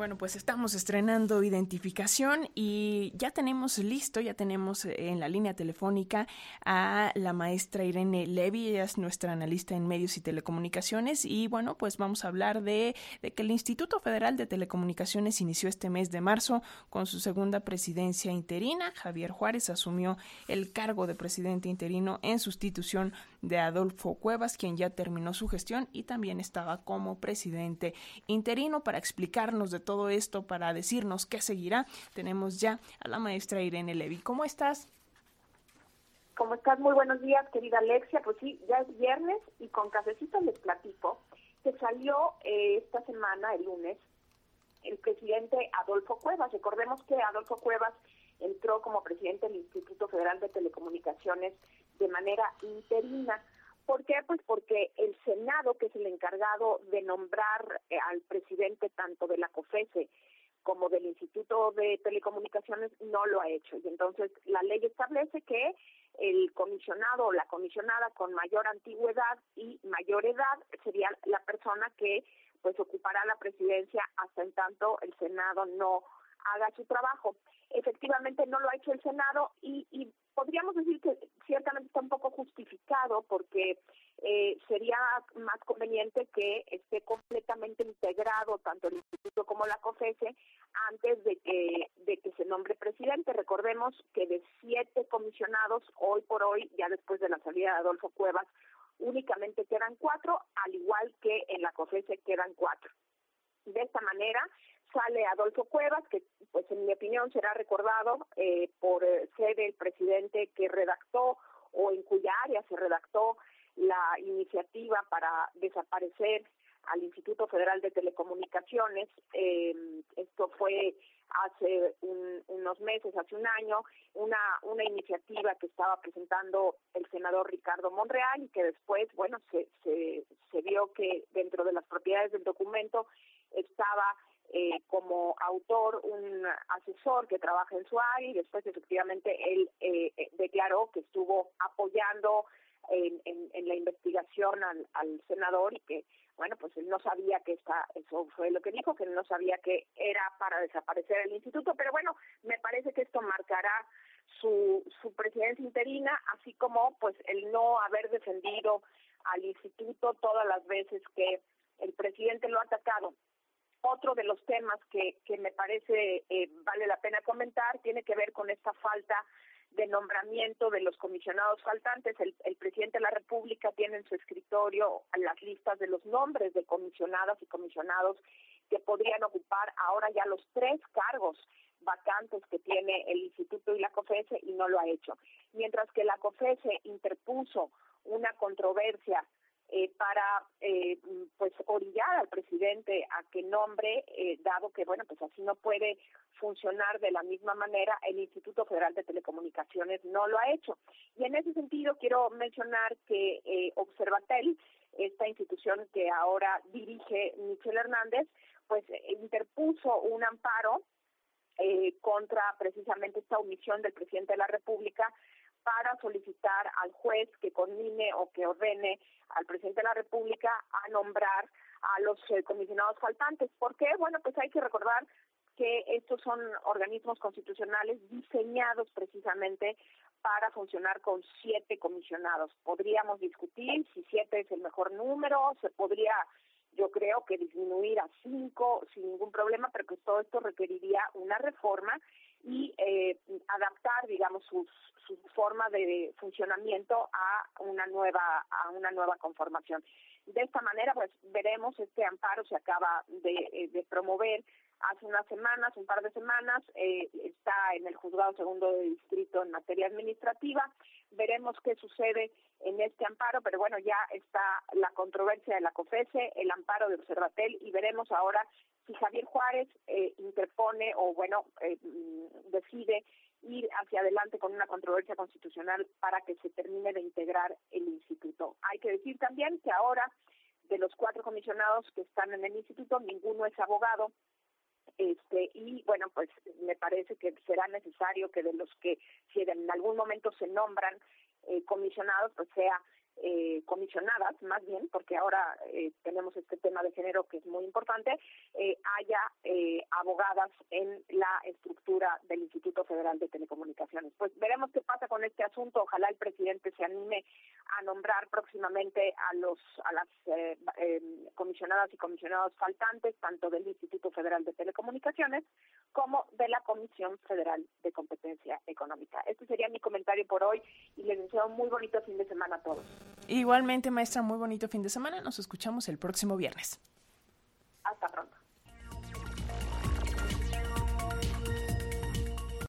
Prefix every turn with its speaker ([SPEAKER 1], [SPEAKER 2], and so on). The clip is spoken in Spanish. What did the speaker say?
[SPEAKER 1] Bueno, pues estamos estrenando identificación y ya tenemos listo, ya tenemos en la línea telefónica a la maestra Irene Levy, ella es nuestra analista en medios y telecomunicaciones y bueno, pues vamos a hablar de, que el Instituto Federal de Telecomunicaciones inició este mes de marzo con su segunda presidencia interina. Javier Juárez asumió el cargo de presidente interino en sustitución de Adolfo Cuevas, quien ya terminó su gestión y también estaba como presidente interino para explicarnos de todo esto, para decirnos qué seguirá. Tenemos ya a la maestra Irene Levy. ¿Cómo estás?
[SPEAKER 2] ¿Cómo estás? Muy buenos días, querida Alexia. Pues sí, ya es viernes y con cafecito les platico que salió eh, esta semana, el lunes, el presidente Adolfo Cuevas. Recordemos que Adolfo Cuevas entró como presidente del Instituto Federal de Telecomunicaciones de manera interina. ¿Por qué? Pues porque el Senado, que es el encargado de nombrar eh, al presidente tanto de la COFESE como del Instituto de Telecomunicaciones, no lo ha hecho. Y entonces la ley establece que el comisionado o la comisionada con mayor antigüedad y mayor edad sería la persona que pues ocupará la presidencia hasta en tanto el Senado no haga su trabajo. Efectivamente no lo ha hecho el Senado y, y podríamos decir que ciertamente está un poco porque eh, sería más conveniente que esté completamente integrado tanto el instituto como la COFESE antes de que de que se nombre presidente. Recordemos que de siete comisionados hoy por hoy, ya después de la salida de Adolfo Cuevas, únicamente quedan cuatro, al igual que en la COFESE quedan cuatro. De esta manera, sale Adolfo Cuevas, que pues en mi opinión será recordado eh, por eh, ser el presidente que redactó o en cuya área se redactó la iniciativa para desaparecer al Instituto Federal de Telecomunicaciones. Eh, esto fue hace unos meses, hace un año, una, una iniciativa que estaba presentando el senador Ricardo Monreal y que después, bueno, se, se, se vio que dentro de las propiedades del documento estaba eh, como autor un asesor que trabaja en su área y después efectivamente él eh, eh, declaró que estuvo apoyando en, en, la investigación al, al, senador y que bueno pues él no sabía que esta eso fue lo que dijo que no sabía que era para desaparecer el instituto pero bueno me parece que esto marcará su su presidencia interina así como pues el no haber defendido al instituto todas las veces que el presidente lo ha atacado otro de los temas que, que me parece eh, vale la pena comentar tiene que ver con esta falta de nombramiento de los comisionados faltantes. El, presidente de la República tiene en su escritorio las listas de los nombres de comisionadas y comisionados que podrían ocupar ahora ya los tres cargos vacantes que tiene el Instituto y la COFESE y no lo ha hecho. Mientras que la COFESE interpuso una controversia eh, para eh, pues presidente a que nombre, eh, dado que bueno pues así no puede funcionar de la misma manera, el Instituto Federal de Telecomunicaciones no lo ha hecho. Y en ese sentido quiero mencionar que eh, Observatel, esta institución que ahora dirige Michelle Hernández, pues interpuso un amparo eh, contra precisamente esta omisión del presidente de la República para solicitar al juez que conmine o que ordene al presidente de la República a nombrar a los eh, comisionados faltantes. ¿Por qué? Bueno, pues hay que recordar que estos son organismos constitucionales diseñados precisamente para funcionar con siete comisionados. Podríamos discutir si siete es el mejor número, se podría yo creo que disminuir a cinco sin ningún problema, pero que todo esto requeriría una reforma y eh, adaptar, digamos, su, su forma de funcionamiento a una nueva a una nueva conformación. De esta manera, pues veremos este amparo se acaba de, eh, de promover hace unas semanas, un par de semanas, eh, está en el juzgado segundo de distrito en materia administrativa. Veremos qué sucede en este amparo, pero bueno, ya está la controversia de la COFESE, el amparo de Observatel y veremos ahora si Javier Juárez eh, interpone o, bueno, eh, mm, decide ir hacia adelante con una controversia constitucional para que se termine de integrar el instituto. Hay que decir también que ahora de los cuatro comisionados que están en el instituto, ninguno es abogado, Este, y bueno, pues me parece que será necesario que de los que si en algún momento se nombran eh, comisionados, pues sea eh, comisionadas, más bien, porque ahora eh, tenemos este tema de género que es muy importante, eh, haya eh, abogadas en la estructura del Instituto Federal de Telecomunicaciones. Pues veremos qué pasa con este asunto. Ojalá el presidente se anime a nombrar próximamente a los a las eh, eh, comisionadas y comisionados faltantes, tanto del Instituto Federal de Telecomunicaciones como de la Comisión Federal de Competencia Económica. Este sería mi comentario por hoy y les deseo un muy bonito fin de semana a todos.
[SPEAKER 1] Igualmente, maestra, muy bonito fin de semana. Nos escuchamos el próximo viernes.
[SPEAKER 2] Hasta pronto.